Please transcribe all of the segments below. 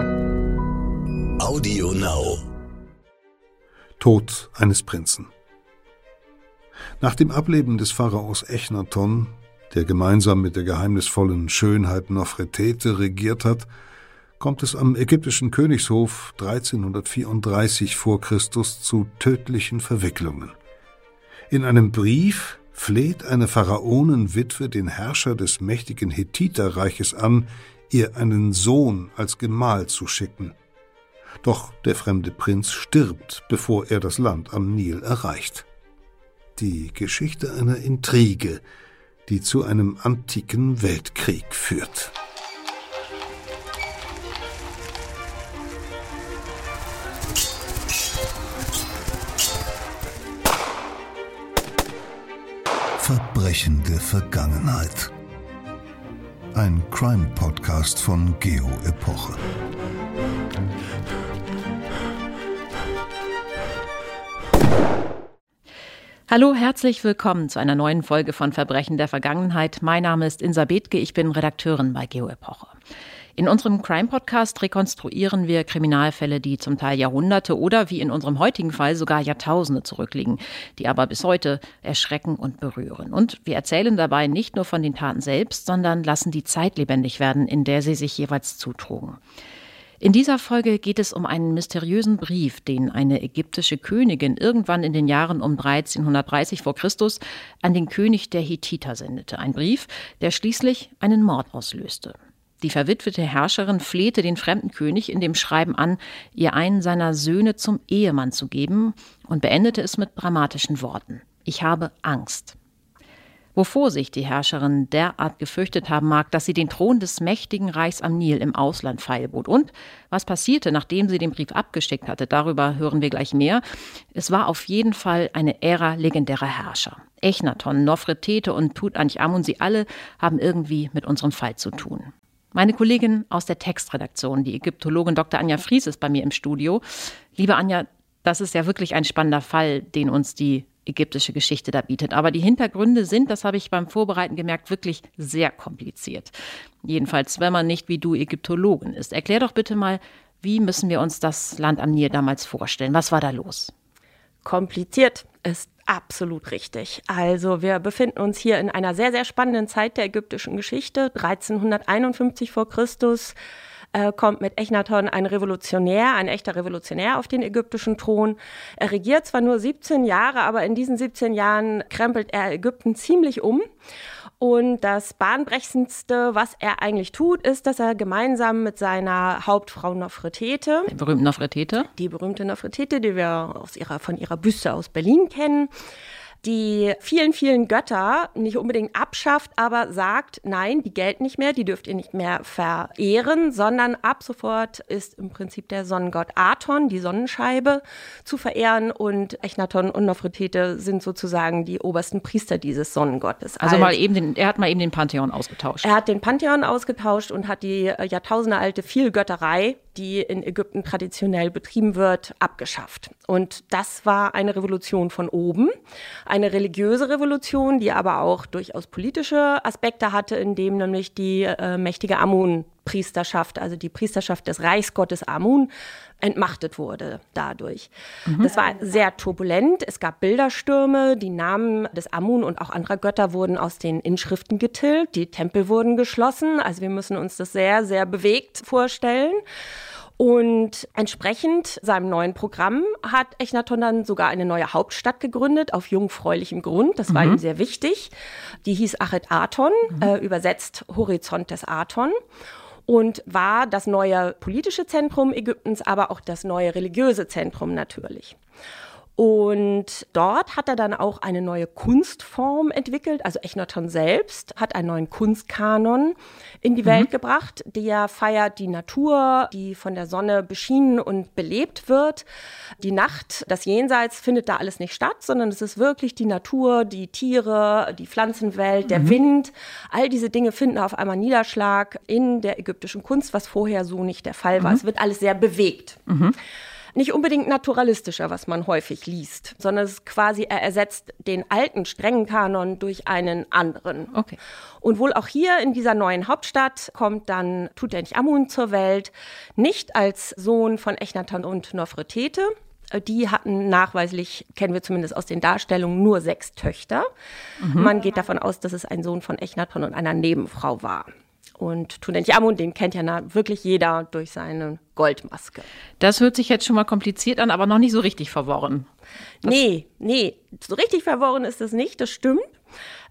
Audio Now. Tod eines Prinzen. Nach dem Ableben des Pharaos Echnaton, der gemeinsam mit der geheimnisvollen Schönheit Nofretete regiert hat, kommt es am ägyptischen Königshof 1334 vor Christus zu tödlichen Verwicklungen. In einem Brief fleht eine Pharaonenwitwe den Herrscher des mächtigen Hethiterreiches an, ihr einen Sohn als Gemahl zu schicken. Doch der fremde Prinz stirbt, bevor er das Land am Nil erreicht. Die Geschichte einer Intrige, die zu einem antiken Weltkrieg führt. Verbrechende Vergangenheit. Ein Crime-Podcast von Geo Epoche. Hallo, herzlich willkommen zu einer neuen Folge von Verbrechen der Vergangenheit. Mein Name ist Insa Bethke, ich bin Redakteurin bei Geo Epoche. In unserem Crime-Podcast rekonstruieren wir Kriminalfälle, die zum Teil Jahrhunderte oder wie in unserem heutigen Fall sogar Jahrtausende zurückliegen, die aber bis heute erschrecken und berühren. Und wir erzählen dabei nicht nur von den Taten selbst, sondern lassen die Zeit lebendig werden, in der sie sich jeweils zutrugen. In dieser Folge geht es um einen mysteriösen Brief, den eine ägyptische Königin irgendwann in den Jahren um 1330 vor Christus an den König der Hethiter sendete. Ein Brief, der schließlich einen Mord auslöste. Die verwitwete Herrscherin flehte den fremden König in dem Schreiben an, ihr einen seiner Söhne zum Ehemann zu geben und beendete es mit dramatischen Worten. Ich habe Angst. Wovor sich die Herrscherin derart gefürchtet haben mag, dass sie den Thron des mächtigen Reichs am Nil im Ausland feilbot. Und was passierte, nachdem sie den Brief abgesteckt hatte, darüber hören wir gleich mehr. Es war auf jeden Fall eine Ära legendärer Herrscher. Echnaton, Nofretete und Tutanchamun, sie alle haben irgendwie mit unserem Fall zu tun. Meine Kollegin aus der Textredaktion, die Ägyptologin Dr. Anja Fries, ist bei mir im Studio. Liebe Anja, das ist ja wirklich ein spannender Fall, den uns die ägyptische Geschichte da bietet. Aber die Hintergründe sind, das habe ich beim Vorbereiten gemerkt, wirklich sehr kompliziert. Jedenfalls, wenn man nicht wie du Ägyptologin ist. Erklär doch bitte mal, wie müssen wir uns das Land am Nil damals vorstellen? Was war da los? Kompliziert ist absolut richtig. Also wir befinden uns hier in einer sehr, sehr spannenden Zeit der ägyptischen Geschichte. 1351 vor Christus äh, kommt mit Echnaton ein Revolutionär, ein echter Revolutionär auf den ägyptischen Thron. Er regiert zwar nur 17 Jahre, aber in diesen 17 Jahren krempelt er Ägypten ziemlich um. Und das bahnbrechendste, was er eigentlich tut, ist, dass er gemeinsam mit seiner Hauptfrau Nofretete, die berühmte Nofretete, die berühmte Nofretete, die wir aus ihrer, von ihrer Büste aus Berlin kennen, die vielen, vielen Götter nicht unbedingt abschafft, aber sagt, nein, die gelten nicht mehr, die dürft ihr nicht mehr verehren, sondern ab sofort ist im Prinzip der Sonnengott Aton, die Sonnenscheibe, zu verehren und Echnaton und Nofretete sind sozusagen die obersten Priester dieses Sonnengottes. Also mal eben den, er hat mal eben den Pantheon ausgetauscht. Er hat den Pantheon ausgetauscht und hat die äh, jahrtausendealte Vielgötterei, die in Ägypten traditionell betrieben wird, abgeschafft. Und das war eine Revolution von oben eine religiöse Revolution, die aber auch durchaus politische Aspekte hatte, indem nämlich die äh, mächtige Amun-Priesterschaft, also die Priesterschaft des Reichsgottes Amun, entmachtet wurde dadurch. Mhm. Das war sehr turbulent. Es gab Bilderstürme, die Namen des Amun und auch anderer Götter wurden aus den Inschriften getilgt, die Tempel wurden geschlossen. Also wir müssen uns das sehr, sehr bewegt vorstellen. Und entsprechend seinem neuen Programm hat Echnaton dann sogar eine neue Hauptstadt gegründet, auf jungfräulichem Grund. Das war mhm. ihm sehr wichtig. Die hieß Achet Aton, mhm. äh, übersetzt Horizont des Aton und war das neue politische Zentrum Ägyptens, aber auch das neue religiöse Zentrum natürlich. Und dort hat er dann auch eine neue Kunstform entwickelt. Also Echnaton selbst hat einen neuen Kunstkanon in die mhm. Welt gebracht. Der feiert die Natur, die von der Sonne beschienen und belebt wird. Die Nacht, das Jenseits findet da alles nicht statt, sondern es ist wirklich die Natur, die Tiere, die Pflanzenwelt, der mhm. Wind. All diese Dinge finden auf einmal Niederschlag in der ägyptischen Kunst, was vorher so nicht der Fall war. Mhm. Es wird alles sehr bewegt. Nicht unbedingt naturalistischer, was man häufig liest, sondern es ist quasi, er ersetzt den alten strengen Kanon durch einen anderen. Okay. Und wohl auch hier in dieser neuen Hauptstadt kommt dann Tutanchamun zur Welt, nicht als Sohn von Echnatan und Nofretete, die hatten nachweislich, kennen wir zumindest aus den Darstellungen, nur sechs Töchter. Mhm. Man geht davon aus, dass es ein Sohn von Echnaton und einer Nebenfrau war. Und Tutanchamun, den kennt ja wirklich jeder durch seine Goldmaske. Das hört sich jetzt schon mal kompliziert an, aber noch nicht so richtig verworren. Das nee, nee, so richtig verworren ist es nicht, das stimmt.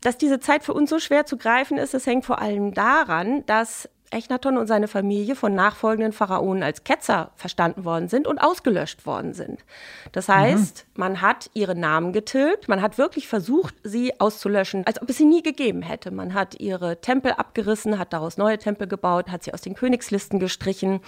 Dass diese Zeit für uns so schwer zu greifen ist, das hängt vor allem daran, dass Echnaton und seine Familie von nachfolgenden Pharaonen als Ketzer verstanden worden sind und ausgelöscht worden sind. Das heißt, mhm. man hat ihre Namen getilgt, man hat wirklich versucht, sie auszulöschen, als ob es sie nie gegeben hätte. Man hat ihre Tempel abgerissen, hat daraus neue Tempel gebaut, hat sie aus den Königslisten gestrichen.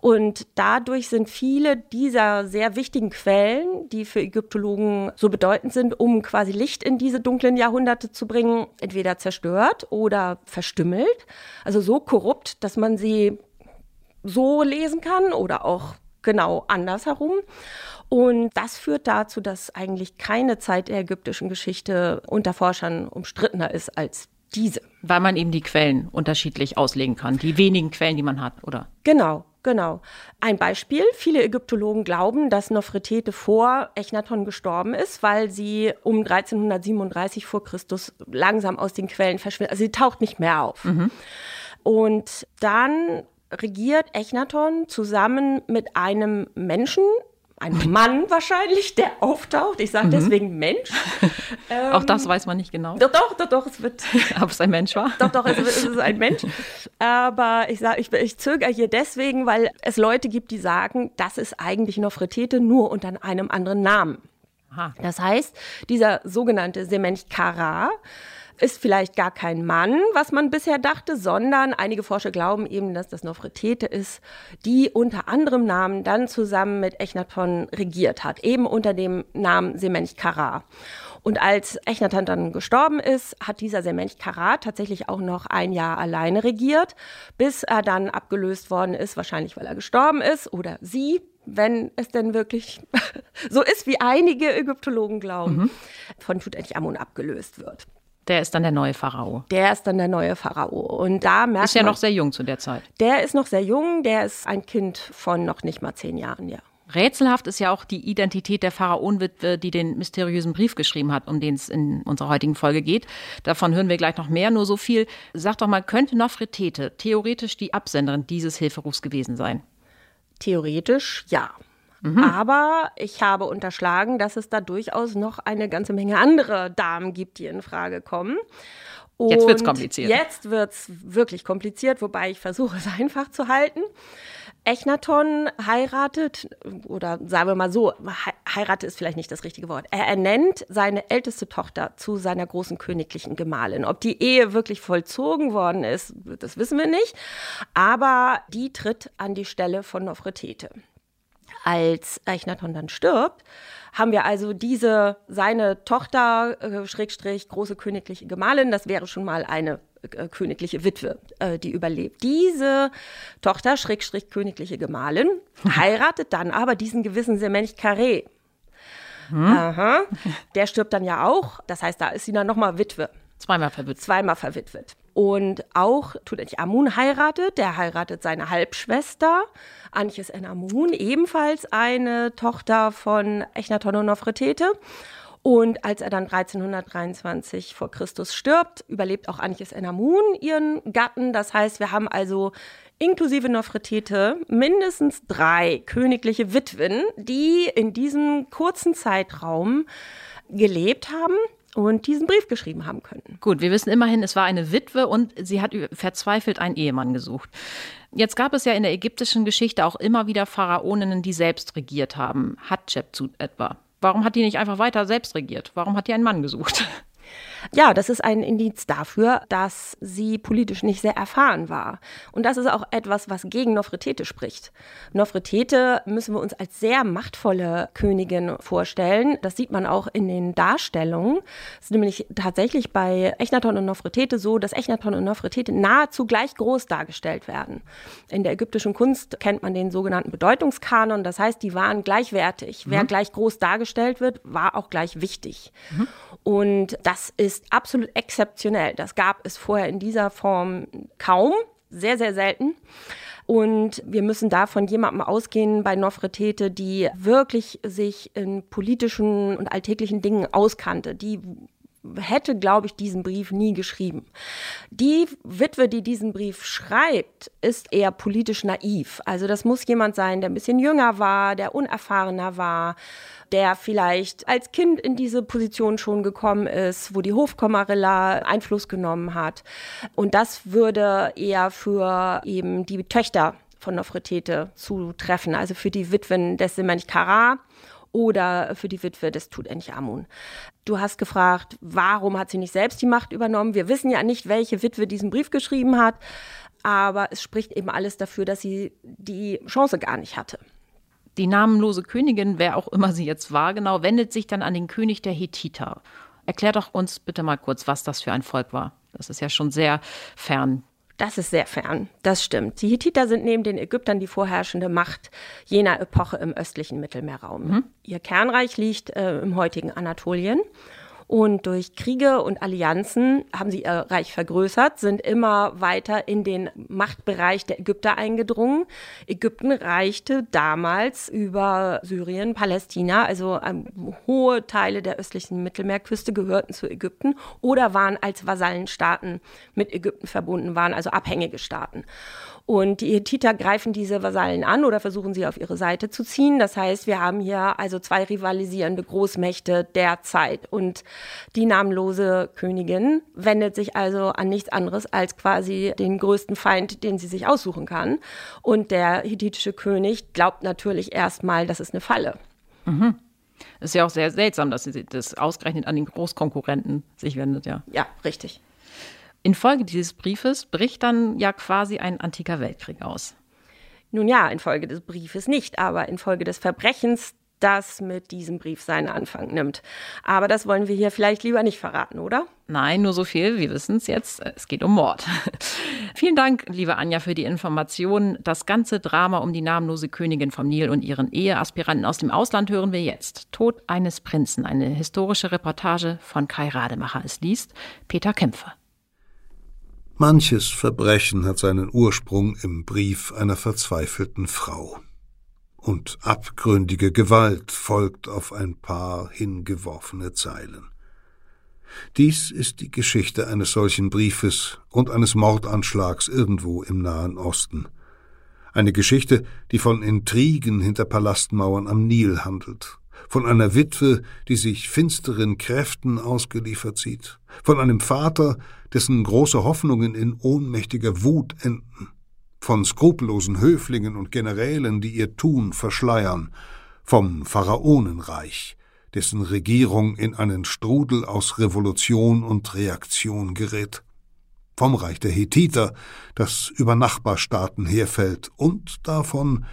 Und dadurch sind viele dieser sehr wichtigen Quellen, die für Ägyptologen so bedeutend sind, um quasi Licht in diese dunklen Jahrhunderte zu bringen, entweder zerstört oder verstümmelt. Also so korrupt korrupt, dass man sie so lesen kann oder auch genau andersherum. Und das führt dazu, dass eigentlich keine Zeit der ägyptischen Geschichte unter Forschern umstrittener ist als diese. Weil man eben die Quellen unterschiedlich auslegen kann, die wenigen Quellen, die man hat, oder? Genau, genau. Ein Beispiel, viele Ägyptologen glauben, dass Nofretete vor Echnaton gestorben ist, weil sie um 1337 vor Christus langsam aus den Quellen verschwindet. Also sie taucht nicht mehr auf. Mhm. Und dann regiert Echnaton zusammen mit einem Menschen, einem Mann wahrscheinlich, der auftaucht. Ich sage mhm. deswegen Mensch. Ähm, Auch das weiß man nicht genau. Doch, doch, doch, doch es wird. Ob es ein Mensch war? Doch, doch, es, es ist ein Mensch. Aber ich sage, ich, ich zögere hier deswegen, weil es Leute gibt, die sagen, das ist eigentlich Nofretete nur unter einem anderen Namen. Aha. Das heißt, dieser sogenannte Semench Kara ist vielleicht gar kein Mann, was man bisher dachte, sondern einige Forscher glauben eben, dass das Nofretete ist, die unter anderem Namen dann zusammen mit Echnaton regiert hat, eben unter dem Namen Semench Kara. Und als Echnaton dann gestorben ist, hat dieser Semench Kara tatsächlich auch noch ein Jahr alleine regiert, bis er dann abgelöst worden ist, wahrscheinlich weil er gestorben ist oder sie, wenn es denn wirklich so ist, wie einige Ägyptologen glauben, mhm. von Tutanchamun abgelöst wird. Der ist dann der neue Pharao. Der ist dann der neue Pharao. Und da merkt Ist ja man, noch sehr jung zu der Zeit. Der ist noch sehr jung, der ist ein Kind von noch nicht mal zehn Jahren, ja. Rätselhaft ist ja auch die Identität der Pharaonwitwe, die den mysteriösen Brief geschrieben hat, um den es in unserer heutigen Folge geht. Davon hören wir gleich noch mehr. Nur so viel. Sag doch mal, könnte Nofretete theoretisch die Absenderin dieses Hilferufs gewesen sein? Theoretisch ja. Mhm. Aber ich habe unterschlagen, dass es da durchaus noch eine ganze Menge andere Damen gibt, die in Frage kommen. Und jetzt wird es kompliziert. Jetzt wird es wirklich kompliziert, wobei ich versuche es einfach zu halten. Echnaton heiratet, oder sagen wir mal so, heiratet ist vielleicht nicht das richtige Wort. Er ernennt seine älteste Tochter zu seiner großen königlichen Gemahlin. Ob die Ehe wirklich vollzogen worden ist, das wissen wir nicht. Aber die tritt an die Stelle von Nofretete als Echnaton dann stirbt, haben wir also diese, seine Tochter, äh, Schrägstrich, große königliche Gemahlin, das wäre schon mal eine äh, königliche Witwe, äh, die überlebt. Diese Tochter, Schrägstrich, königliche Gemahlin, heiratet dann aber diesen gewissen Semench Carré. Hm? Aha. Der stirbt dann ja auch, das heißt, da ist sie dann nochmal Witwe. Zweimal verwitwet. Zweimal verwitwet. Und auch Tutanchamun heiratet, der heiratet seine Halbschwester, Anches Enamun, ebenfalls eine Tochter von Echnaton und Nofretete. Und als er dann 1323 vor Christus stirbt, überlebt auch Anches Enamun ihren Gatten. Das heißt, wir haben also inklusive Nofretete mindestens drei königliche Witwen, die in diesem kurzen Zeitraum gelebt haben und diesen Brief geschrieben haben könnten. Gut, wir wissen immerhin, es war eine Witwe und sie hat verzweifelt einen Ehemann gesucht. Jetzt gab es ja in der ägyptischen Geschichte auch immer wieder Pharaoninnen, die selbst regiert haben. Hatschepsut etwa. Warum hat die nicht einfach weiter selbst regiert? Warum hat die einen Mann gesucht? Ja, das ist ein Indiz dafür, dass sie politisch nicht sehr erfahren war. Und das ist auch etwas, was gegen Nofretete spricht. Nofretete müssen wir uns als sehr machtvolle Königin vorstellen. Das sieht man auch in den Darstellungen. Es ist nämlich tatsächlich bei Echnaton und Nofretete so, dass Echnaton und Nofretete nahezu gleich groß dargestellt werden. In der ägyptischen Kunst kennt man den sogenannten Bedeutungskanon. Das heißt, die waren gleichwertig. Mhm. Wer gleich groß dargestellt wird, war auch gleich wichtig. Mhm. Und das ist absolut exzeptionell. Das gab es vorher in dieser Form kaum, sehr, sehr selten. Und wir müssen da von jemandem ausgehen bei Nofretete, die wirklich sich in politischen und alltäglichen Dingen auskannte, die hätte, glaube ich, diesen Brief nie geschrieben. Die Witwe, die diesen Brief schreibt, ist eher politisch naiv. Also das muss jemand sein, der ein bisschen jünger war, der unerfahrener war, der vielleicht als Kind in diese Position schon gekommen ist, wo die Hofkommarilla Einfluss genommen hat. Und das würde eher für eben die Töchter von Nofretete zutreffen, also für die Witwen des Semench Kara oder für die Witwe des Tutanchamun. Du hast gefragt, warum hat sie nicht selbst die Macht übernommen? Wir wissen ja nicht, welche Witwe diesen Brief geschrieben hat, aber es spricht eben alles dafür, dass sie die Chance gar nicht hatte. Die namenlose Königin, wer auch immer sie jetzt war, genau, wendet sich dann an den König der Hethiter. Erklär doch uns bitte mal kurz, was das für ein Volk war. Das ist ja schon sehr fern das ist sehr fern, das stimmt. Die Hittiter sind neben den Ägyptern die vorherrschende Macht jener Epoche im östlichen Mittelmeerraum. Mhm. Ihr Kernreich liegt äh, im heutigen Anatolien und durch Kriege und Allianzen haben sie ihr Reich vergrößert, sind immer weiter in den Machtbereich der Ägypter eingedrungen. Ägypten reichte damals über Syrien, Palästina, also ähm, hohe Teile der östlichen Mittelmeerküste gehörten zu Ägypten oder waren als Vasallenstaaten mit Ägypten verbunden, waren also abhängige Staaten. Und die Hethiter greifen diese Vasallen an oder versuchen sie auf ihre Seite zu ziehen. Das heißt, wir haben hier also zwei rivalisierende Großmächte der Zeit. Und die namenlose Königin wendet sich also an nichts anderes als quasi den größten Feind, den sie sich aussuchen kann. Und der hethitische König glaubt natürlich erstmal, das ist eine Falle. Mhm. Ist ja auch sehr seltsam, dass sie das ausgerechnet an den Großkonkurrenten sich wendet, ja. Ja, richtig. Infolge dieses Briefes bricht dann ja quasi ein antiker Weltkrieg aus. Nun ja, infolge des Briefes nicht, aber infolge des Verbrechens, das mit diesem Brief seinen Anfang nimmt. Aber das wollen wir hier vielleicht lieber nicht verraten, oder? Nein, nur so viel, wir wissen es jetzt, es geht um Mord. Vielen Dank, liebe Anja, für die Informationen. Das ganze Drama um die namenlose Königin vom Nil und ihren Eheaspiranten aus dem Ausland hören wir jetzt. Tod eines Prinzen, eine historische Reportage von Kai Rademacher. Es liest Peter Kämpfer. Manches Verbrechen hat seinen Ursprung im Brief einer verzweifelten Frau. Und abgründige Gewalt folgt auf ein paar hingeworfene Zeilen. Dies ist die Geschichte eines solchen Briefes und eines Mordanschlags irgendwo im Nahen Osten. Eine Geschichte, die von Intrigen hinter Palastmauern am Nil handelt, von einer Witwe, die sich finsteren Kräften ausgeliefert sieht, von einem Vater, dessen große Hoffnungen in ohnmächtiger Wut enden, von skrupellosen Höflingen und Generälen, die ihr Tun verschleiern, vom Pharaonenreich, dessen Regierung in einen Strudel aus Revolution und Reaktion gerät, vom Reich der Hethiter, das über Nachbarstaaten herfällt, und davon,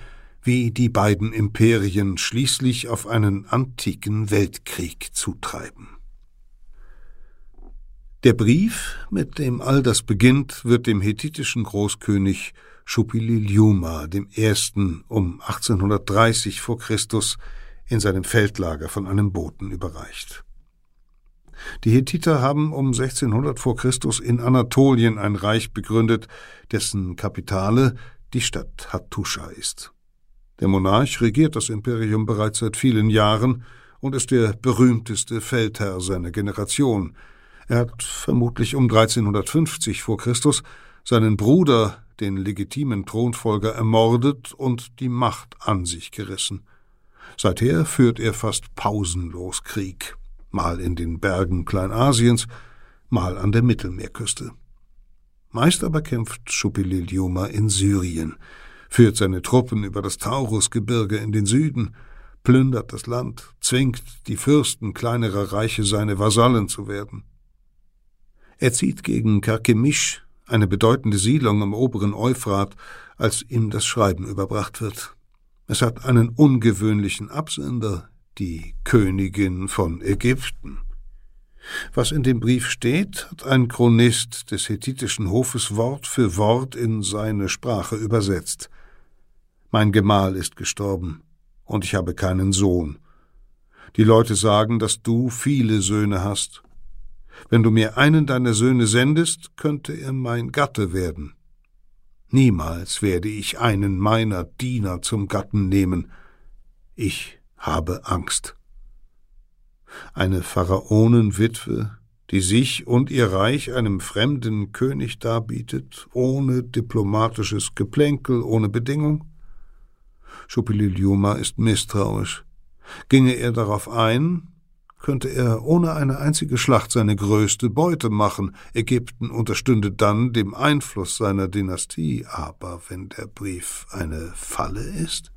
wie die beiden Imperien schließlich auf einen antiken Weltkrieg zutreiben. Der Brief, mit dem all das beginnt, wird dem hethitischen Großkönig Shupililiuma I. um 1830 vor Christus in seinem Feldlager von einem Boten überreicht. Die Hethiter haben um 1600 vor Christus in Anatolien ein Reich begründet, dessen Kapitale die Stadt Hattusha ist. Der Monarch regiert das Imperium bereits seit vielen Jahren und ist der berühmteste Feldherr seiner Generation – er hat vermutlich um 1350 vor Christus seinen Bruder, den legitimen Thronfolger, ermordet und die Macht an sich gerissen. Seither führt er fast pausenlos Krieg, mal in den Bergen Kleinasiens, mal an der Mittelmeerküste. Meist aber kämpft Schupililiuma in Syrien, führt seine Truppen über das Taurusgebirge in den Süden, plündert das Land, zwingt die Fürsten kleinerer Reiche seine Vasallen zu werden. Er zieht gegen Karkemisch, eine bedeutende Siedlung am oberen Euphrat, als ihm das Schreiben überbracht wird. Es hat einen ungewöhnlichen Absender, die Königin von Ägypten. Was in dem Brief steht, hat ein Chronist des hethitischen Hofes Wort für Wort in seine Sprache übersetzt. Mein Gemahl ist gestorben, und ich habe keinen Sohn. Die Leute sagen, dass du viele Söhne hast. Wenn du mir einen deiner Söhne sendest, könnte er mein Gatte werden. Niemals werde ich einen meiner Diener zum Gatten nehmen. Ich habe Angst eine Pharaonenwitwe, die sich und ihr Reich einem fremden König darbietet, ohne diplomatisches Geplänkel, ohne Bedingung? Schupililiuma ist misstrauisch. Ginge er darauf ein, könnte er ohne eine einzige Schlacht seine größte Beute machen. Ägypten unterstünde dann dem Einfluss seiner Dynastie. Aber wenn der Brief eine Falle ist?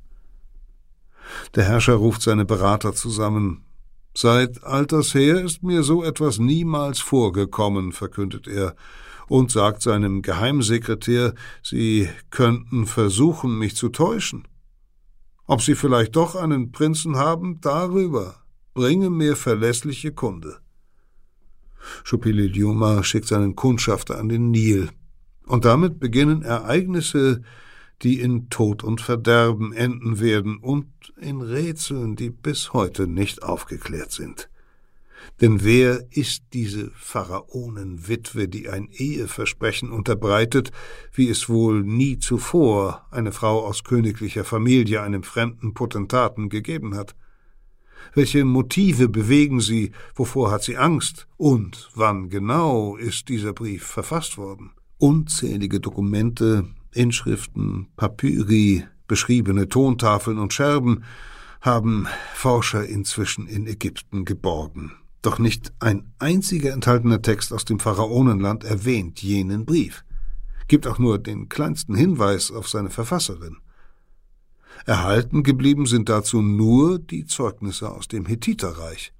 Der Herrscher ruft seine Berater zusammen. Seit alters her ist mir so etwas niemals vorgekommen, verkündet er, und sagt seinem Geheimsekretär, Sie könnten versuchen, mich zu täuschen. Ob Sie vielleicht doch einen Prinzen haben, darüber bringe mir verlässliche Kunde. Schupililiuma schickt seinen Kundschafter an den Nil, und damit beginnen Ereignisse, die in Tod und Verderben enden werden und in Rätseln, die bis heute nicht aufgeklärt sind. Denn wer ist diese Pharaonenwitwe, die ein Eheversprechen unterbreitet, wie es wohl nie zuvor eine Frau aus königlicher Familie einem fremden Potentaten gegeben hat? Welche Motive bewegen sie, wovor hat sie Angst und wann genau ist dieser Brief verfasst worden? Unzählige Dokumente, Inschriften, Papyri, beschriebene Tontafeln und Scherben haben Forscher inzwischen in Ägypten geborgen. Doch nicht ein einziger enthaltener Text aus dem Pharaonenland erwähnt jenen Brief, gibt auch nur den kleinsten Hinweis auf seine Verfasserin. Erhalten geblieben sind dazu nur die Zeugnisse aus dem Hethiterreich,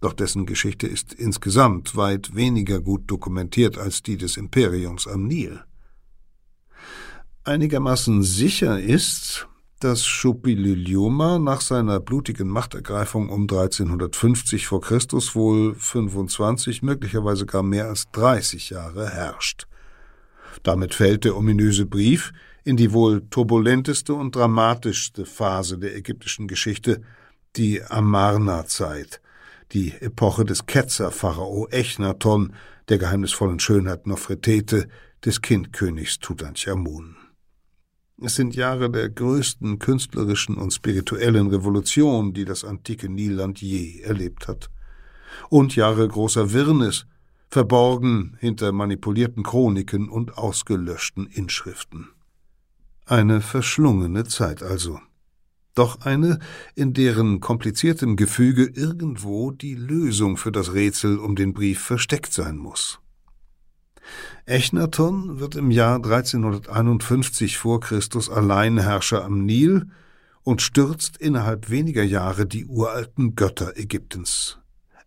doch dessen Geschichte ist insgesamt weit weniger gut dokumentiert als die des Imperiums am Nil. Einigermaßen sicher ist, dass Shupililiuma nach seiner blutigen Machtergreifung um 1350 vor Christus wohl 25, möglicherweise gar mehr als 30 Jahre herrscht. Damit fällt der ominöse Brief in die wohl turbulenteste und dramatischste Phase der ägyptischen Geschichte, die Amarna-Zeit, die Epoche des Ketzer-Pharao Echnaton, der geheimnisvollen Schönheit Nofretete, des Kindkönigs Tutanchamun. Es sind Jahre der größten künstlerischen und spirituellen Revolution, die das antike Nilland je erlebt hat. Und Jahre großer Wirrnis, verborgen hinter manipulierten Chroniken und ausgelöschten Inschriften. Eine verschlungene Zeit also. Doch eine, in deren kompliziertem Gefüge irgendwo die Lösung für das Rätsel um den Brief versteckt sein muss. Echnaton wird im Jahr 1351 vor Christus Alleinherrscher am Nil und stürzt innerhalb weniger Jahre die uralten Götter Ägyptens.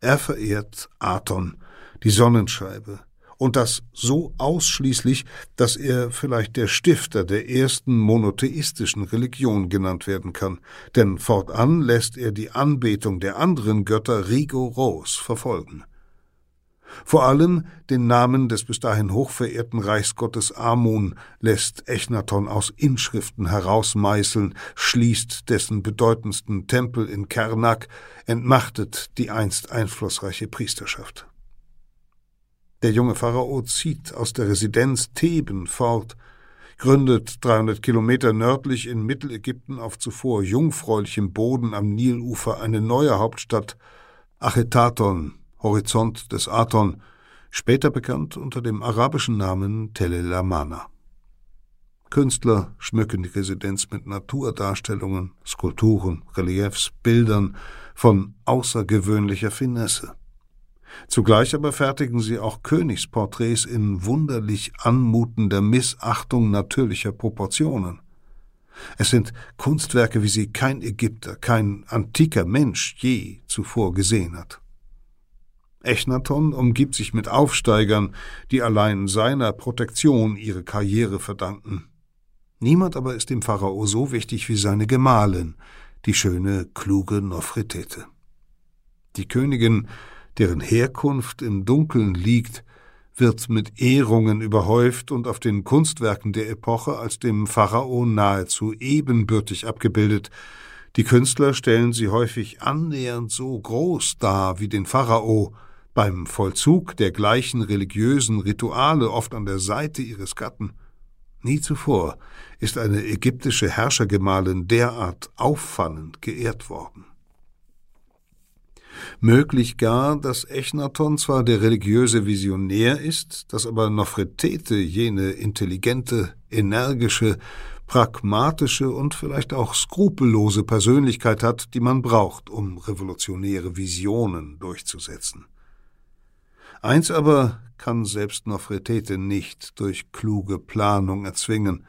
Er verehrt Aton, die Sonnenscheibe, und das so ausschließlich, dass er vielleicht der Stifter der ersten monotheistischen Religion genannt werden kann, denn fortan lässt er die Anbetung der anderen Götter rigoros verfolgen. Vor allem den Namen des bis dahin hochverehrten Reichsgottes Amun lässt Echnaton aus Inschriften herausmeißeln, schließt dessen bedeutendsten Tempel in Kernak, entmachtet die einst einflussreiche Priesterschaft. Der junge Pharao zieht aus der Residenz Theben fort, gründet 300 Kilometer nördlich in Mittelägypten auf zuvor jungfräulichem Boden am Nilufer eine neue Hauptstadt, Achetaton, Horizont des Aton, später bekannt unter dem arabischen Namen Tel El Amana. Künstler schmücken die Residenz mit Naturdarstellungen, Skulpturen, Reliefs, Bildern von außergewöhnlicher Finesse. Zugleich aber fertigen sie auch Königsporträts in wunderlich anmutender Missachtung natürlicher Proportionen. Es sind Kunstwerke, wie sie kein Ägypter, kein antiker Mensch je zuvor gesehen hat. Echnaton umgibt sich mit Aufsteigern, die allein seiner Protektion ihre Karriere verdanken. Niemand aber ist dem Pharao so wichtig wie seine Gemahlin, die schöne, kluge Nofretete. Die Königin, deren Herkunft im Dunkeln liegt, wird mit Ehrungen überhäuft und auf den Kunstwerken der Epoche als dem Pharao nahezu ebenbürtig abgebildet. Die Künstler stellen sie häufig annähernd so groß dar wie den Pharao, beim Vollzug der gleichen religiösen Rituale oft an der Seite ihres Gatten. Nie zuvor ist eine ägyptische Herrschergemahlin derart auffallend geehrt worden. Möglich gar, dass Echnaton zwar der religiöse Visionär ist, dass aber Nofretete jene intelligente, energische, pragmatische und vielleicht auch skrupellose Persönlichkeit hat, die man braucht, um revolutionäre Visionen durchzusetzen. Eins aber kann selbst Nofretete nicht durch kluge Planung erzwingen,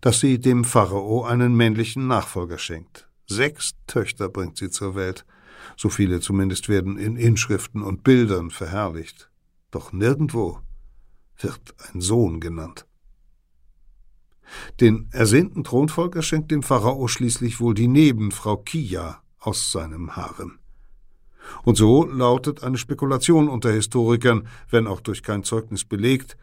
dass sie dem Pharao einen männlichen Nachfolger schenkt. Sechs Töchter bringt sie zur Welt, so viele zumindest werden in Inschriften und Bildern verherrlicht. Doch nirgendwo wird ein Sohn genannt. Den ersehnten Thronfolger schenkt dem Pharao schließlich wohl die Nebenfrau Kia aus seinem Harem. Und so lautet eine Spekulation unter Historikern, wenn auch durch kein Zeugnis belegt,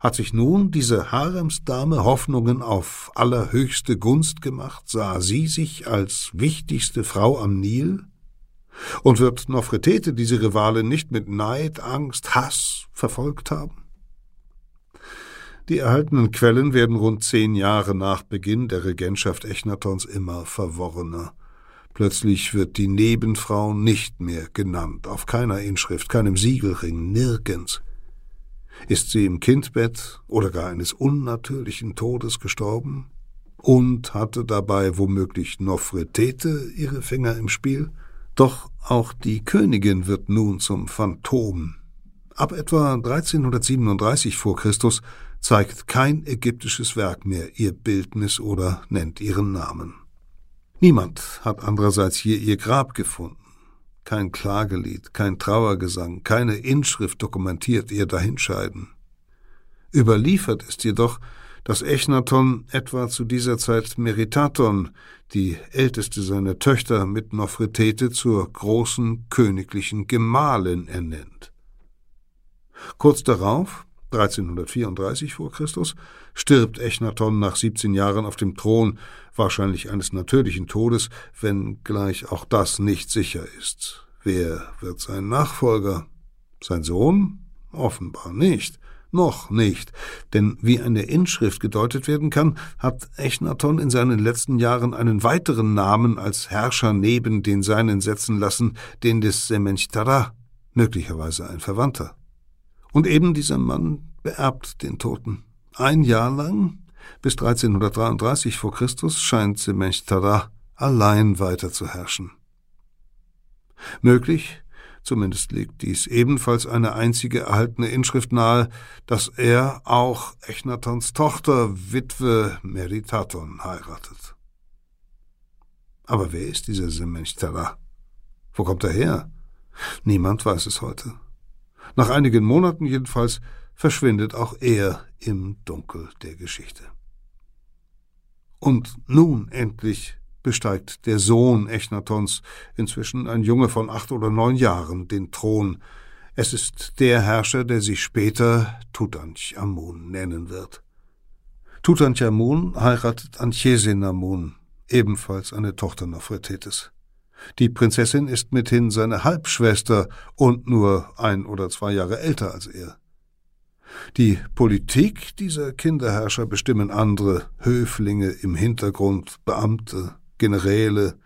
hat sich nun diese Haremsdame Hoffnungen auf allerhöchste Gunst gemacht, sah sie sich als wichtigste Frau am Nil? Und wird Nofretete diese Rivale nicht mit Neid, Angst, Hass verfolgt haben? Die erhaltenen Quellen werden rund zehn Jahre nach Beginn der Regentschaft Echnatons immer verworrener. Plötzlich wird die Nebenfrau nicht mehr genannt, auf keiner Inschrift, keinem Siegelring, nirgends. Ist sie im Kindbett oder gar eines unnatürlichen Todes gestorben? Und hatte dabei womöglich Nofretete ihre Finger im Spiel? Doch auch die Königin wird nun zum Phantom. Ab etwa 1337 vor Christus zeigt kein ägyptisches Werk mehr ihr Bildnis oder nennt ihren Namen. Niemand hat andererseits hier ihr Grab gefunden. Kein Klagelied, kein Trauergesang, keine Inschrift dokumentiert ihr Dahinscheiden. Überliefert ist jedoch, dass Echnaton etwa zu dieser Zeit Meritaton, die älteste seiner Töchter, mit Nofretete zur großen königlichen Gemahlin ernennt. Kurz darauf 1334 vor Christus, stirbt Echnaton nach 17 Jahren auf dem Thron, wahrscheinlich eines natürlichen Todes, wenngleich auch das nicht sicher ist. Wer wird sein Nachfolger? Sein Sohn? Offenbar nicht. Noch nicht, denn wie eine Inschrift gedeutet werden kann, hat Echnaton in seinen letzten Jahren einen weiteren Namen als Herrscher neben den seinen setzen lassen, den des Semenchtara, möglicherweise ein Verwandter. Und eben dieser Mann beerbt den Toten. Ein Jahr lang, bis 1333 vor Christus, scheint Semenchtara allein weiter zu herrschen. Möglich, zumindest liegt dies ebenfalls eine einzige erhaltene Inschrift nahe, dass er auch Echnatons Tochter, Witwe Meritaton, heiratet. Aber wer ist dieser Semenchtara? Wo kommt er her? Niemand weiß es heute. Nach einigen Monaten jedenfalls verschwindet auch er im Dunkel der Geschichte. Und nun endlich besteigt der Sohn Echnatons, inzwischen ein Junge von acht oder neun Jahren, den Thron. Es ist der Herrscher, der sich später Tutanchamun nennen wird. Tutanchamun heiratet Anchesenamun, ebenfalls eine Tochter Nofretetes. Die Prinzessin ist mithin seine Halbschwester und nur ein oder zwei Jahre älter als er. Die Politik dieser Kinderherrscher bestimmen andere, Höflinge im Hintergrund, Beamte, Generäle,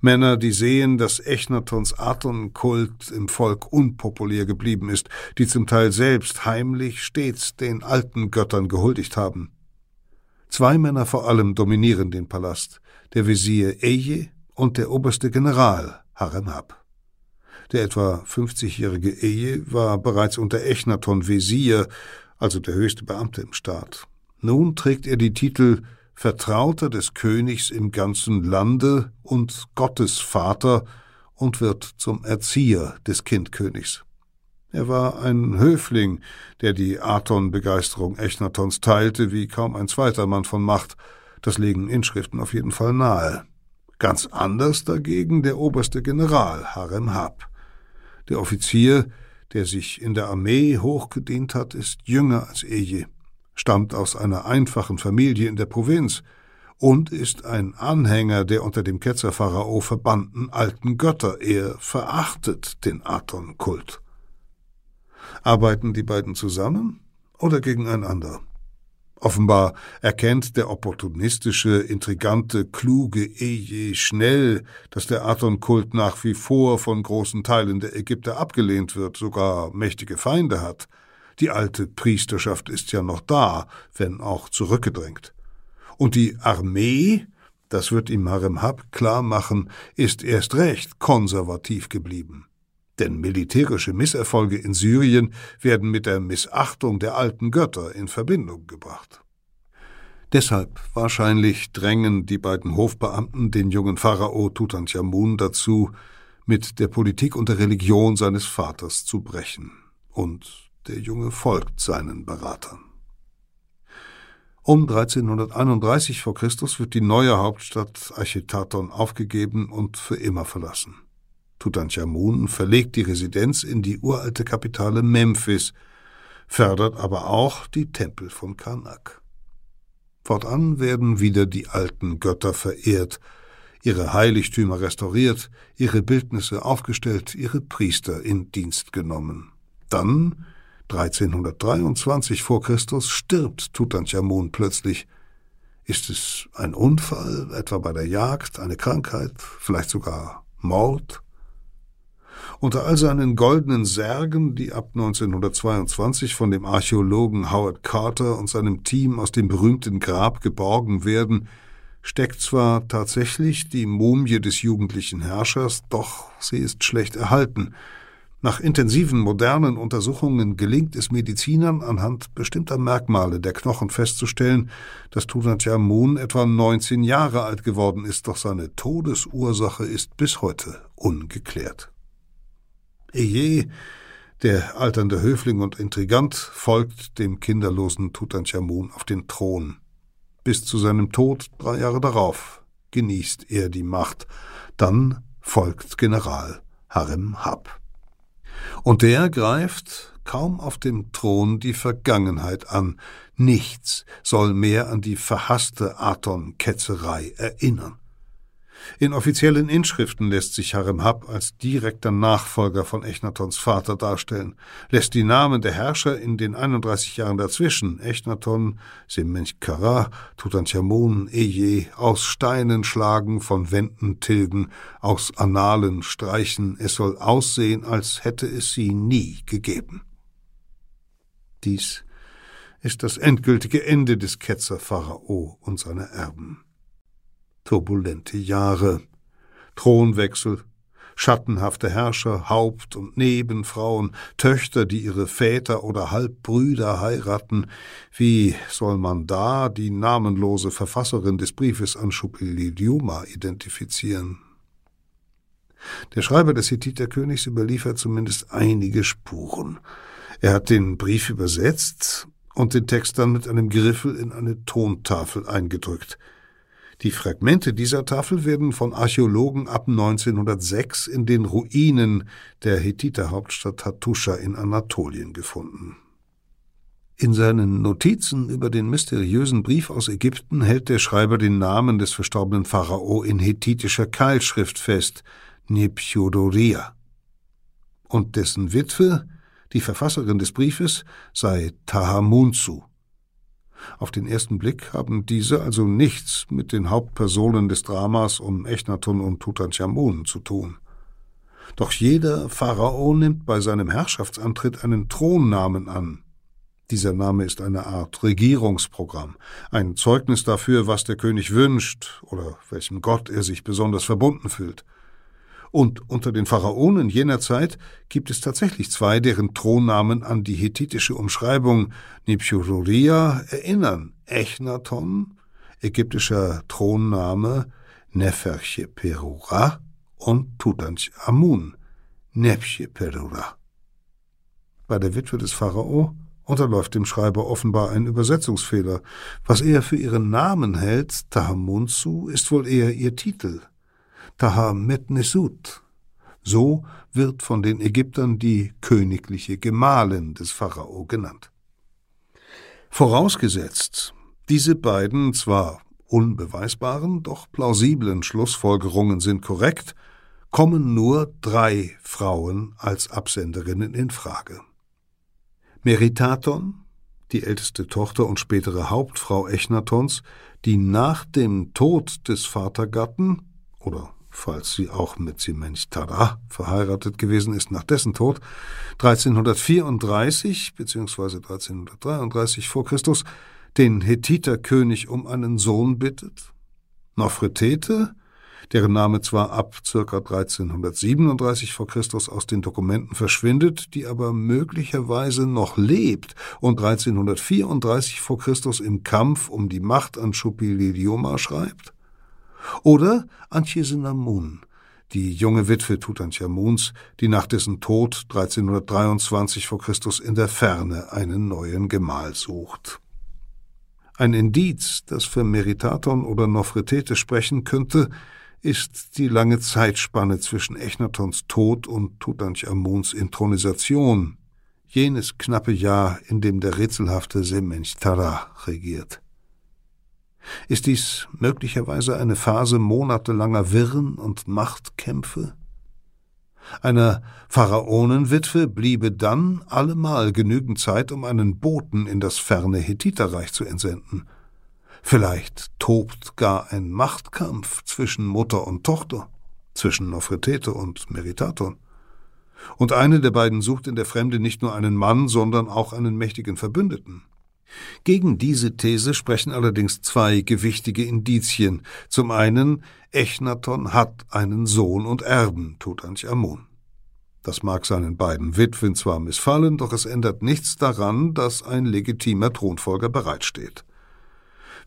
Männer, die sehen, dass Echnatons Atonkult im Volk unpopulär geblieben ist, die zum Teil selbst heimlich stets den alten Göttern gehuldigt haben. Zwei Männer vor allem dominieren den Palast, der Visier Eje und der oberste General Haremhab. Der etwa 50-jährige Eje war bereits unter Echnaton Wesir, also der höchste Beamte im Staat. Nun trägt er die Titel Vertrauter des Königs im ganzen Lande und Gottesvater und wird zum Erzieher des Kindkönigs. Er war ein Höfling, der die Aton-Begeisterung Echnatons teilte, wie kaum ein zweiter Mann von Macht. Das legen Inschriften auf jeden Fall nahe. Ganz anders dagegen der oberste General Harem Hab. Der Offizier, der sich in der Armee hochgedient hat, ist jünger als Eje, stammt aus einer einfachen Familie in der Provinz und ist ein Anhänger der unter dem Ketzerpharao verbannten alten Götter. Er verachtet den Aton-Kult. Arbeiten die beiden zusammen oder gegeneinander? Offenbar erkennt der opportunistische, intrigante, kluge Eje schnell, dass der Aton-Kult nach wie vor von großen Teilen der Ägypter abgelehnt wird, sogar mächtige Feinde hat. Die alte Priesterschaft ist ja noch da, wenn auch zurückgedrängt. Und die Armee, das wird ihm Harem Hab klar machen, ist erst recht konservativ geblieben. Denn militärische Misserfolge in Syrien werden mit der Missachtung der alten Götter in Verbindung gebracht. Deshalb wahrscheinlich drängen die beiden Hofbeamten den jungen Pharao Tutanchamun dazu, mit der Politik und der Religion seines Vaters zu brechen. Und der Junge folgt seinen Beratern. Um 1331 v. Chr. wird die neue Hauptstadt Archetaton aufgegeben und für immer verlassen. Tutanchamun verlegt die Residenz in die uralte Kapitale Memphis, fördert aber auch die Tempel von Karnak. Fortan werden wieder die alten Götter verehrt, ihre Heiligtümer restauriert, ihre Bildnisse aufgestellt, ihre Priester in Dienst genommen. Dann, 1323 vor Christus, stirbt Tutanchamun plötzlich. Ist es ein Unfall, etwa bei der Jagd, eine Krankheit, vielleicht sogar Mord? Unter all seinen goldenen Särgen, die ab 1922 von dem Archäologen Howard Carter und seinem Team aus dem berühmten Grab geborgen werden, steckt zwar tatsächlich die Mumie des jugendlichen Herrschers, doch sie ist schlecht erhalten. Nach intensiven modernen Untersuchungen gelingt es Medizinern anhand bestimmter Merkmale der Knochen festzustellen, dass Tutanchamun etwa 19 Jahre alt geworden ist, doch seine Todesursache ist bis heute ungeklärt. Eje, der alternde Höfling und Intrigant, folgt dem kinderlosen Tutanchamun auf den Thron. Bis zu seinem Tod drei Jahre darauf genießt er die Macht. Dann folgt General Harem Hab. Und der greift kaum auf dem Thron die Vergangenheit an. Nichts soll mehr an die verhasste Aton-Ketzerei erinnern. In offiziellen Inschriften lässt sich Harem Hab als direkter Nachfolger von Echnatons Vater darstellen, lässt die Namen der Herrscher in den 31 Jahren dazwischen, Echnaton, Semenchkara, Tutanchamun, Eje, aus Steinen schlagen, von Wänden tilgen, aus Annalen streichen, es soll aussehen, als hätte es sie nie gegeben. Dies ist das endgültige Ende des Ketzer Pharao und seiner Erben turbulente Jahre, Thronwechsel, schattenhafte Herrscher, Haupt- und Nebenfrauen, Töchter, die ihre Väter oder Halbbrüder heiraten. Wie soll man da die namenlose Verfasserin des Briefes an Shupilidiuma identifizieren? Der Schreiber des Hethiterkönigs überliefert zumindest einige Spuren. Er hat den Brief übersetzt und den Text dann mit einem Griffel in eine Tontafel eingedrückt – die Fragmente dieser Tafel werden von Archäologen ab 1906 in den Ruinen der Hethiter-Hauptstadt Hattusha in Anatolien gefunden. In seinen Notizen über den mysteriösen Brief aus Ägypten hält der Schreiber den Namen des verstorbenen Pharao in hethitischer Keilschrift fest, Nepchodoria. Und dessen Witwe, die Verfasserin des Briefes, sei Tahamunzu. Auf den ersten Blick haben diese also nichts mit den Hauptpersonen des Dramas um Echnaton und Tutanchamun zu tun. Doch jeder Pharao nimmt bei seinem Herrschaftsantritt einen Thronnamen an. Dieser Name ist eine Art Regierungsprogramm, ein Zeugnis dafür, was der König wünscht oder welchem Gott er sich besonders verbunden fühlt. Und unter den Pharaonen jener Zeit gibt es tatsächlich zwei, deren Thronnamen an die hethitische Umschreibung Nipshururia erinnern. Echnaton, ägyptischer Thronname Nefercheperura und Tutanchamun, Nepcheperura. Bei der Witwe des Pharao unterläuft dem Schreiber offenbar ein Übersetzungsfehler. Was er für ihren Namen hält, Tahamunsu, ist wohl eher ihr Titel. Tahametnesut. So wird von den Ägyptern die königliche Gemahlin des Pharao genannt. Vorausgesetzt, diese beiden zwar unbeweisbaren, doch plausiblen Schlussfolgerungen sind korrekt, kommen nur drei Frauen als Absenderinnen in Frage. Meritaton, die älteste Tochter und spätere Hauptfrau Echnatons, die nach dem Tod des Vatergatten oder falls sie auch mit Simenchtara verheiratet gewesen ist nach dessen Tod, 1334 bzw. 1333 vor Christus den Hethiterkönig um einen Sohn bittet, Nofretete, deren Name zwar ab ca. 1337 vor Christus aus den Dokumenten verschwindet, die aber möglicherweise noch lebt und 1334 vor Christus im Kampf um die Macht an Shupililioma schreibt, oder Anchisenamun, die junge Witwe Tutanchamuns, die nach dessen Tod 1323 vor Christus in der Ferne einen neuen Gemahl sucht. Ein Indiz, das für Meritaton oder Nofretete sprechen könnte, ist die lange Zeitspanne zwischen Echnatons Tod und Tutanchamuns Intronisation, jenes knappe Jahr, in dem der rätselhafte Semenchtara regiert. Ist dies möglicherweise eine Phase monatelanger Wirren und Machtkämpfe? Einer Pharaonenwitwe bliebe dann allemal genügend Zeit, um einen Boten in das ferne Hethiterreich zu entsenden. Vielleicht tobt gar ein Machtkampf zwischen Mutter und Tochter, zwischen Nofretete und Meritaton. Und eine der beiden sucht in der Fremde nicht nur einen Mann, sondern auch einen mächtigen Verbündeten. Gegen diese These sprechen allerdings zwei gewichtige Indizien. Zum einen, Echnaton hat einen Sohn und Erben, Tutanchamun. Das mag seinen beiden Witwen zwar missfallen, doch es ändert nichts daran, dass ein legitimer Thronfolger bereitsteht.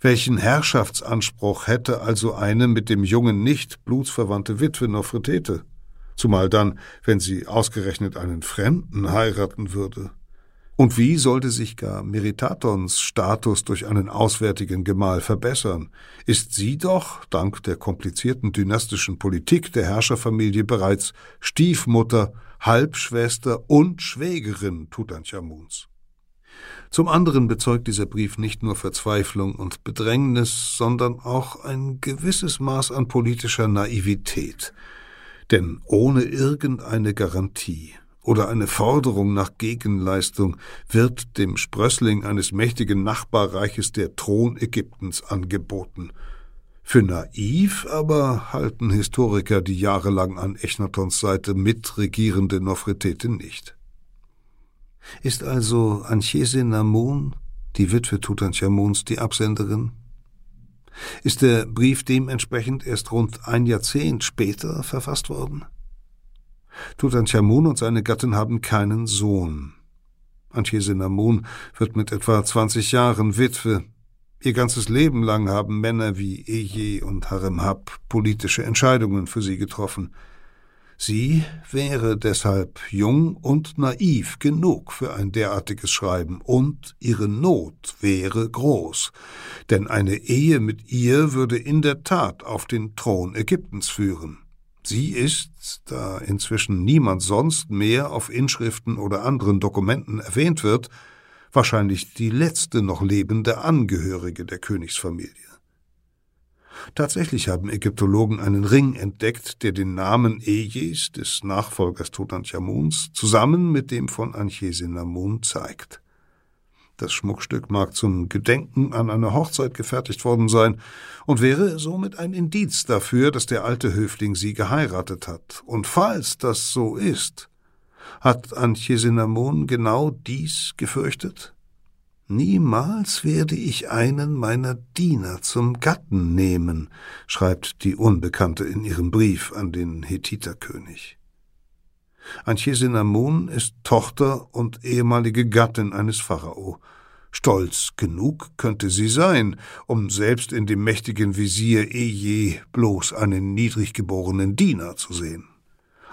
Welchen Herrschaftsanspruch hätte also eine mit dem Jungen nicht blutsverwandte Witwe Nofretete? Zumal dann, wenn sie ausgerechnet einen Fremden heiraten würde. Und wie sollte sich gar Meritatons Status durch einen auswärtigen Gemahl verbessern? Ist sie doch, dank der komplizierten dynastischen Politik der Herrscherfamilie, bereits Stiefmutter, Halbschwester und Schwägerin Tutanchamuns. Zum anderen bezeugt dieser Brief nicht nur Verzweiflung und Bedrängnis, sondern auch ein gewisses Maß an politischer Naivität. Denn ohne irgendeine Garantie oder eine Forderung nach Gegenleistung wird dem Sprössling eines mächtigen Nachbarreiches der Thron Ägyptens angeboten. Für naiv aber halten Historiker die jahrelang an Echnatons Seite mitregierende Nofretete nicht. Ist also Anchese Namun, die Witwe Tutanchamuns, die Absenderin? Ist der Brief dementsprechend erst rund ein Jahrzehnt später verfasst worden? Tutanchamun und seine Gattin haben keinen Sohn. Anchisenamun wird mit etwa 20 Jahren Witwe. Ihr ganzes Leben lang haben Männer wie Eje und Haremhab politische Entscheidungen für sie getroffen. Sie wäre deshalb jung und naiv genug für ein derartiges Schreiben, und ihre Not wäre groß, denn eine Ehe mit ihr würde in der Tat auf den Thron Ägyptens führen. Sie ist, da inzwischen niemand sonst mehr auf Inschriften oder anderen Dokumenten erwähnt wird, wahrscheinlich die letzte noch lebende Angehörige der Königsfamilie. Tatsächlich haben Ägyptologen einen Ring entdeckt, der den Namen Ejes, des Nachfolgers Tutanchamuns, zusammen mit dem von Anchesinamun zeigt. Das Schmuckstück mag zum Gedenken an eine Hochzeit gefertigt worden sein und wäre somit ein Indiz dafür, dass der alte Höfling sie geheiratet hat. Und falls das so ist, hat Anchisinamon genau dies gefürchtet? Niemals werde ich einen meiner Diener zum Gatten nehmen, schreibt die Unbekannte in ihrem Brief an den Hethiterkönig. Anchesinamun ist Tochter und ehemalige Gattin eines Pharao. Stolz genug könnte sie sein, um selbst in dem mächtigen Visier Eje bloß einen niedrig geborenen Diener zu sehen.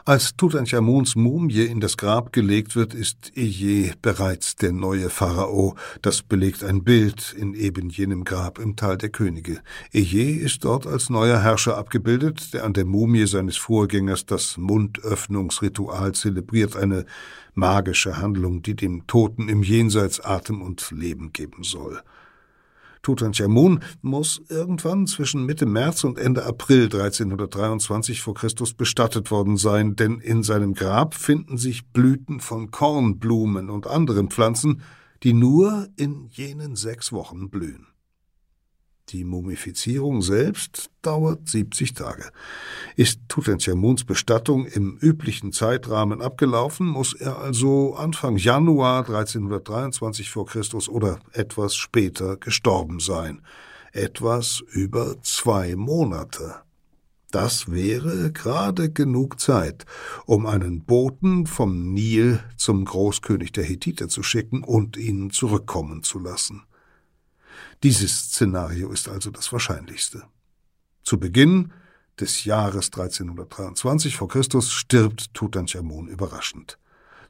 Als Tutanchamuns Mumie in das Grab gelegt wird, ist Eje bereits der neue Pharao. Das belegt ein Bild in eben jenem Grab im Tal der Könige. Eje ist dort als neuer Herrscher abgebildet, der an der Mumie seines Vorgängers das Mundöffnungsritual zelebriert, eine magische Handlung, die dem Toten im Jenseits Atem und Leben geben soll. Tutanchamun muss irgendwann zwischen Mitte März und Ende April 1323 vor Christus bestattet worden sein, denn in seinem Grab finden sich Blüten von Kornblumen und anderen Pflanzen, die nur in jenen sechs Wochen blühen. Die Mumifizierung selbst dauert 70 Tage. Ist Tutanchamuns Bestattung im üblichen Zeitrahmen abgelaufen, muss er also Anfang Januar 1323 vor Christus oder etwas später gestorben sein. Etwas über zwei Monate. Das wäre gerade genug Zeit, um einen Boten vom Nil zum Großkönig der Hethiter zu schicken und ihn zurückkommen zu lassen. Dieses Szenario ist also das wahrscheinlichste. Zu Beginn des Jahres 1323 vor Christus stirbt Tutanchamun überraschend.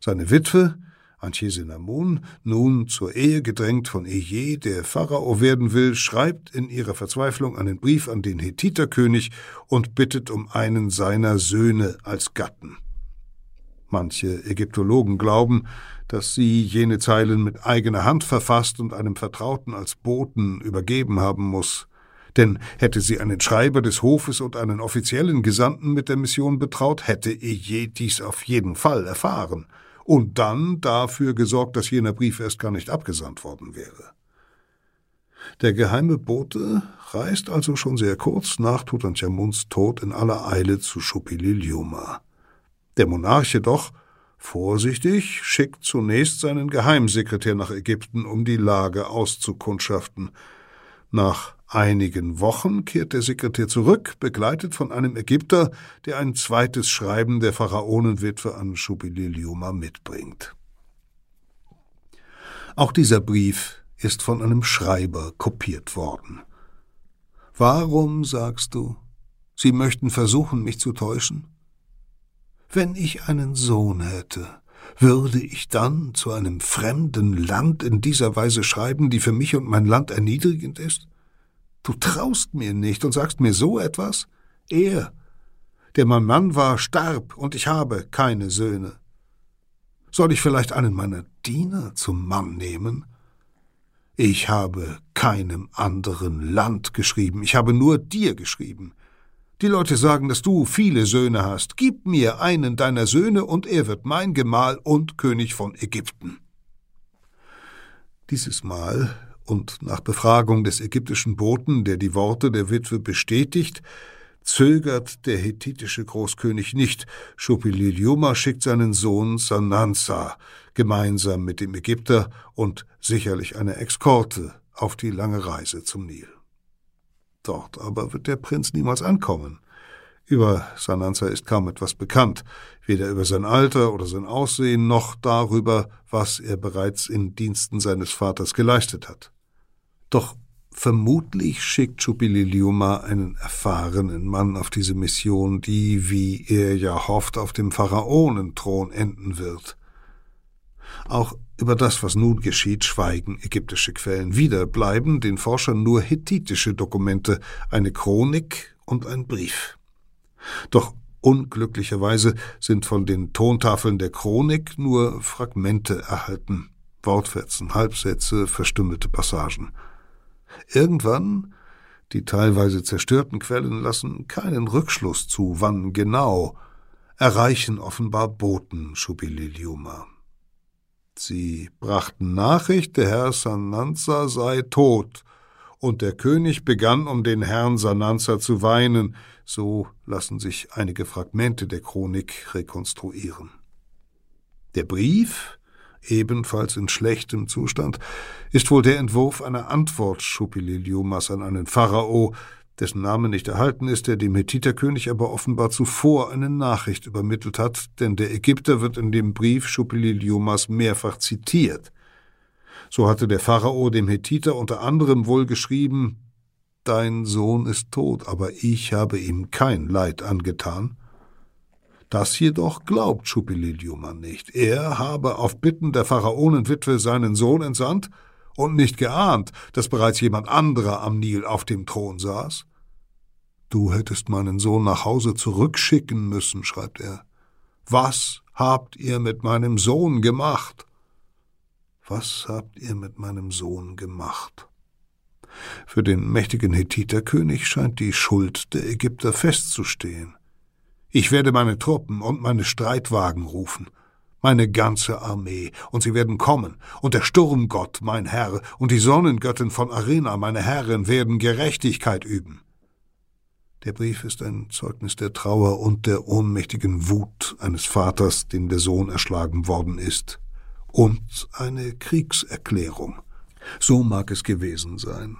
Seine Witwe, Anchesinamun, nun zur Ehe gedrängt von Eje, der Pharao werden will, schreibt in ihrer Verzweiflung einen Brief an den Hethiterkönig und bittet um einen seiner Söhne als Gatten. Manche Ägyptologen glauben, dass sie jene Zeilen mit eigener Hand verfasst und einem Vertrauten als Boten übergeben haben muss. Denn hätte sie einen Schreiber des Hofes und einen offiziellen Gesandten mit der Mission betraut, hätte Eje dies auf jeden Fall erfahren und dann dafür gesorgt, dass jener Brief erst gar nicht abgesandt worden wäre. Der geheime Bote reist also schon sehr kurz nach Tutanchamuns Tod in aller Eile zu Shupililiuma. Der Monarch jedoch Vorsichtig schickt zunächst seinen Geheimsekretär nach Ägypten, um die Lage auszukundschaften. Nach einigen Wochen kehrt der Sekretär zurück, begleitet von einem Ägypter, der ein zweites Schreiben der Pharaonenwitwe an Shubililiuma mitbringt. Auch dieser Brief ist von einem Schreiber kopiert worden. Warum, sagst du, Sie möchten versuchen, mich zu täuschen? Wenn ich einen Sohn hätte, würde ich dann zu einem fremden Land in dieser Weise schreiben, die für mich und mein Land erniedrigend ist? Du traust mir nicht und sagst mir so etwas? Er, der mein Mann war, starb, und ich habe keine Söhne. Soll ich vielleicht einen meiner Diener zum Mann nehmen? Ich habe keinem anderen Land geschrieben, ich habe nur dir geschrieben. Die Leute sagen, dass du viele Söhne hast. Gib mir einen deiner Söhne, und er wird mein Gemahl und König von Ägypten. Dieses Mal und nach Befragung des ägyptischen Boten, der die Worte der Witwe bestätigt, zögert der hethitische Großkönig nicht. Shupililiuma schickt seinen Sohn Sanansa gemeinsam mit dem Ägypter und sicherlich eine Exkorte auf die lange Reise zum Nil. Dort aber wird der Prinz niemals ankommen. Über Sananza ist kaum etwas bekannt, weder über sein Alter oder sein Aussehen noch darüber, was er bereits in Diensten seines Vaters geleistet hat. Doch vermutlich schickt Chubililiuma einen erfahrenen Mann auf diese Mission, die, wie er ja hofft, auf dem Pharaonenthron enden wird. Auch über das, was nun geschieht, schweigen ägyptische Quellen. Wieder bleiben den Forschern nur hethitische Dokumente, eine Chronik und ein Brief. Doch unglücklicherweise sind von den Tontafeln der Chronik nur Fragmente erhalten, Wortfetzen, Halbsätze, verstümmelte Passagen. Irgendwann die teilweise zerstörten Quellen lassen keinen Rückschluss zu, wann genau, erreichen offenbar Boten Schubililiuma. Sie brachten Nachricht, der Herr Sananza sei tot, und der König begann, um den Herrn Sananza zu weinen, so lassen sich einige Fragmente der Chronik rekonstruieren. Der Brief, ebenfalls in schlechtem Zustand, ist wohl der Entwurf einer Antwort Schupililiumas an einen Pharao, dessen Name nicht erhalten ist, der dem Hethiterkönig aber offenbar zuvor eine Nachricht übermittelt hat, denn der Ägypter wird in dem Brief Schupililiomas mehrfach zitiert. So hatte der Pharao dem Hethiter unter anderem wohl geschrieben, Dein Sohn ist tot, aber ich habe ihm kein Leid angetan. Das jedoch glaubt Schupililiuma nicht. Er habe auf Bitten der Pharaonenwitwe seinen Sohn entsandt und nicht geahnt, dass bereits jemand anderer am Nil auf dem Thron saß. Du hättest meinen Sohn nach Hause zurückschicken müssen, schreibt er. Was habt ihr mit meinem Sohn gemacht? Was habt ihr mit meinem Sohn gemacht? Für den mächtigen Hethiterkönig scheint die Schuld der Ägypter festzustehen. Ich werde meine Truppen und meine Streitwagen rufen, meine ganze Armee, und sie werden kommen, und der Sturmgott, mein Herr, und die Sonnengöttin von Arena, meine Herrin, werden Gerechtigkeit üben. Der Brief ist ein Zeugnis der Trauer und der ohnmächtigen Wut eines Vaters, dem der Sohn erschlagen worden ist, und eine Kriegserklärung. So mag es gewesen sein.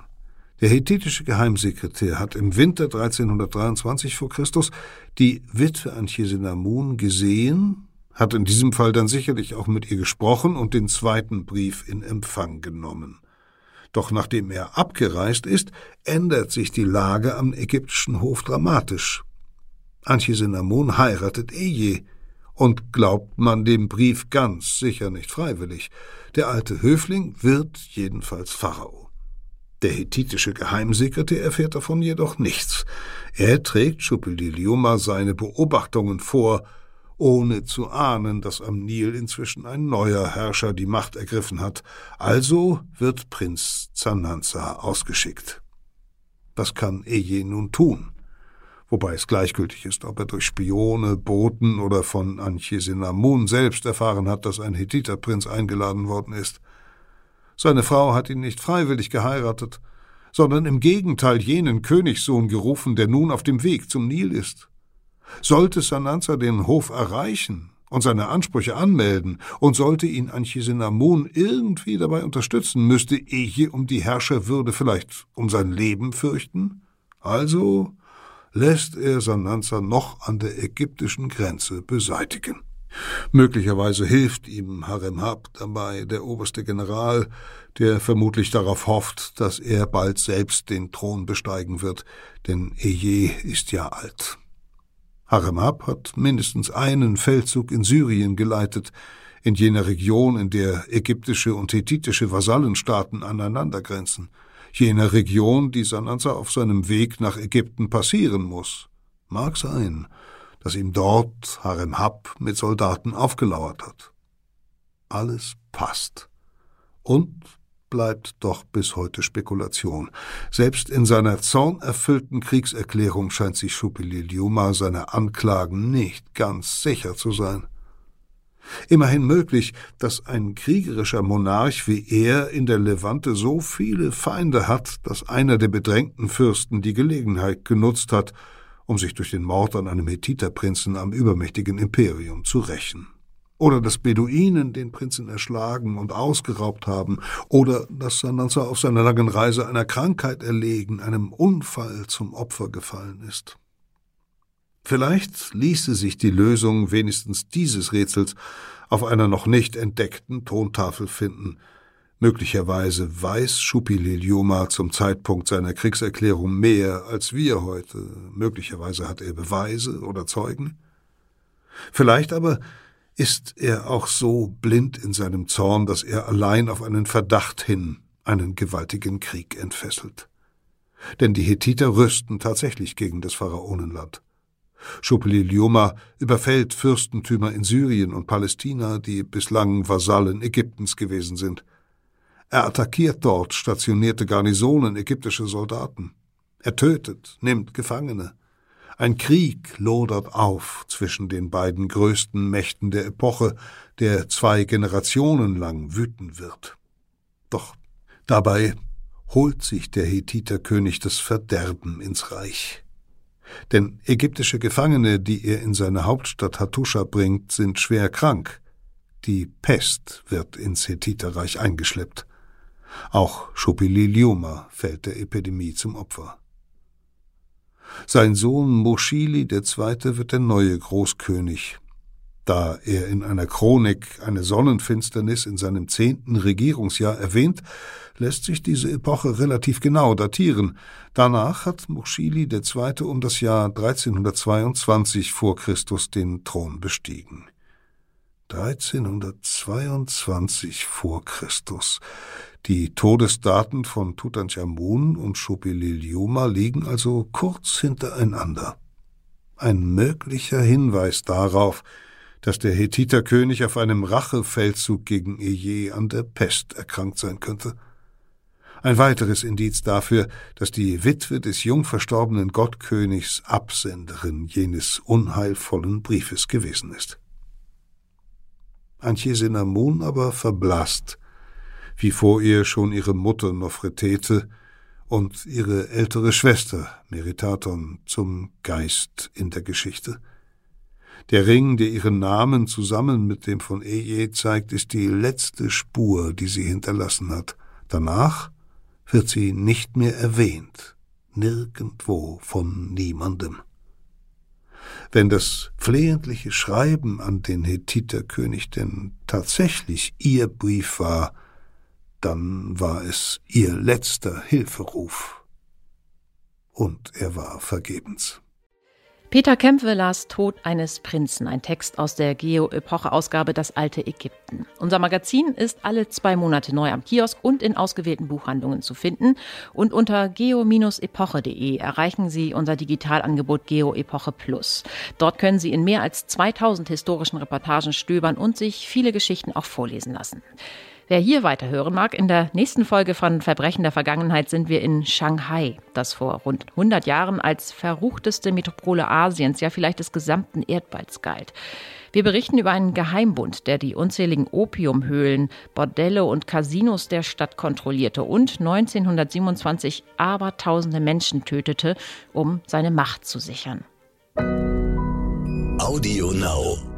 Der hethitische Geheimsekretär hat im Winter 1323 vor Christus die Witwe Anchisenamun gesehen, hat in diesem Fall dann sicherlich auch mit ihr gesprochen und den zweiten Brief in Empfang genommen. Doch nachdem er abgereist ist, ändert sich die Lage am ägyptischen Hof dramatisch. Anchisenamun heiratet Eje, und glaubt man dem Brief ganz sicher nicht freiwillig. Der alte Höfling wird jedenfalls Pharao. Der hethitische Geheimsekretär erfährt davon jedoch nichts. Er trägt Schupildiliuma seine Beobachtungen vor, ohne zu ahnen, dass am Nil inzwischen ein neuer Herrscher die Macht ergriffen hat. Also wird Prinz Zananza ausgeschickt. Was kann Eje nun tun? Wobei es gleichgültig ist, ob er durch Spione, Boten oder von Anchesinamun selbst erfahren hat, dass ein Hethiterprinz eingeladen worden ist. Seine Frau hat ihn nicht freiwillig geheiratet, sondern im Gegenteil jenen Königssohn gerufen, der nun auf dem Weg zum Nil ist. Sollte Sananza den Hof erreichen und seine Ansprüche anmelden und sollte ihn Anchisenamun irgendwie dabei unterstützen, müsste Eje um die Herrscherwürde vielleicht um sein Leben fürchten? Also lässt er Sananza noch an der ägyptischen Grenze beseitigen. Möglicherweise hilft ihm Harem Hab dabei, der oberste General, der vermutlich darauf hofft, dass er bald selbst den Thron besteigen wird, denn Eje ist ja alt. Harem Hab hat mindestens einen Feldzug in Syrien geleitet, in jener Region, in der ägyptische und hethitische Vasallenstaaten aneinandergrenzen, jener Region, die Sananza auf seinem Weg nach Ägypten passieren muss. Mag sein, dass ihm dort Harem Hab mit Soldaten aufgelauert hat. Alles passt. Und bleibt doch bis heute Spekulation. Selbst in seiner zornerfüllten Kriegserklärung scheint sich Schupililiuma seiner Anklagen nicht ganz sicher zu sein. Immerhin möglich, dass ein kriegerischer Monarch wie er in der Levante so viele Feinde hat, dass einer der bedrängten Fürsten die Gelegenheit genutzt hat, um sich durch den Mord an einem Hethiterprinzen am übermächtigen Imperium zu rächen. Oder dass Beduinen den Prinzen erschlagen und ausgeraubt haben, oder dass Sananza auf seiner langen Reise einer Krankheit erlegen, einem Unfall zum Opfer gefallen ist. Vielleicht ließe sich die Lösung wenigstens dieses Rätsels auf einer noch nicht entdeckten Tontafel finden, Möglicherweise weiß Schupililiuma zum Zeitpunkt seiner Kriegserklärung mehr als wir heute. Möglicherweise hat er Beweise oder Zeugen. Vielleicht aber ist er auch so blind in seinem Zorn, dass er allein auf einen Verdacht hin einen gewaltigen Krieg entfesselt. Denn die Hethiter rüsten tatsächlich gegen das Pharaonenland. Schupililiuma überfällt Fürstentümer in Syrien und Palästina, die bislang Vasallen Ägyptens gewesen sind – er attackiert dort stationierte Garnisonen ägyptische Soldaten. Er tötet, nimmt Gefangene. Ein Krieg lodert auf zwischen den beiden größten Mächten der Epoche, der zwei Generationen lang wüten wird. Doch dabei holt sich der Hethiterkönig das Verderben ins Reich. Denn ägyptische Gefangene, die er in seine Hauptstadt Hattusha bringt, sind schwer krank. Die Pest wird ins Hethiterreich eingeschleppt. Auch Schupililiuma fällt der Epidemie zum Opfer. Sein Sohn Moschili II. wird der neue Großkönig. Da er in einer Chronik eine Sonnenfinsternis in seinem zehnten Regierungsjahr erwähnt, lässt sich diese Epoche relativ genau datieren. Danach hat Muschili II. um das Jahr 1322 vor Christus den Thron bestiegen. 1322 vor Christus. Die Todesdaten von Tutanchamun und Shopililiuma liegen also kurz hintereinander. Ein möglicher Hinweis darauf, dass der Hethiterkönig auf einem Rachefeldzug gegen Eje an der Pest erkrankt sein könnte. Ein weiteres Indiz dafür, dass die Witwe des jung verstorbenen Gottkönigs Absenderin jenes unheilvollen Briefes gewesen ist. Antje Cinnamon aber verblasst, wie vor ihr schon ihre Mutter Nofretete und ihre ältere Schwester Meritaton zum Geist in der Geschichte. Der Ring, der ihren Namen zusammen mit dem von Eje zeigt, ist die letzte Spur, die sie hinterlassen hat. Danach wird sie nicht mehr erwähnt, nirgendwo von niemandem. Wenn das flehentliche Schreiben an den Hethiterkönig denn tatsächlich ihr Brief war, dann war es ihr letzter Hilferuf. Und er war vergebens. Peter Kempfe las Tod eines Prinzen, ein Text aus der Geo-Epoche-Ausgabe Das alte Ägypten. Unser Magazin ist alle zwei Monate neu am Kiosk und in ausgewählten Buchhandlungen zu finden. Und unter geo-epoche.de erreichen Sie unser Digitalangebot Geo-Epoche Plus. Dort können Sie in mehr als 2000 historischen Reportagen stöbern und sich viele Geschichten auch vorlesen lassen. Wer hier weiterhören mag, in der nächsten Folge von Verbrechen der Vergangenheit sind wir in Shanghai, das vor rund 100 Jahren als verruchteste Metropole Asiens, ja vielleicht des gesamten Erdballs galt. Wir berichten über einen Geheimbund, der die unzähligen Opiumhöhlen, Bordelle und Casinos der Stadt kontrollierte und 1927 abertausende Menschen tötete, um seine Macht zu sichern. Audio Now.